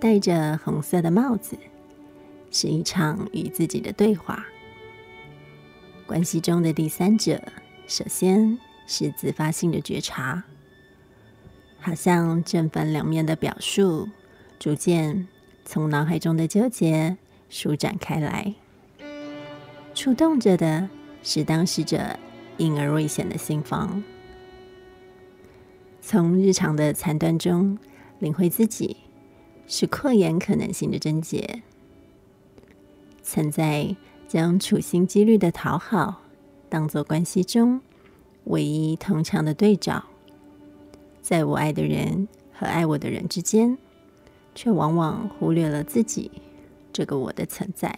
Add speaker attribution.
Speaker 1: 戴着红色的帽子，是一场与自己的对话。关系中的第三者，首先是自发性的觉察，好像正反两面的表述，逐渐从脑海中的纠结舒展开来。触动着的是当事者隐而未显的心房，从日常的残断中领会自己是扩延可能性的症结，曾在。将处心积虑的讨好当做关系中唯一通常的对照，在我爱的人和爱我的人之间，却往往忽略了自己这个我的存在。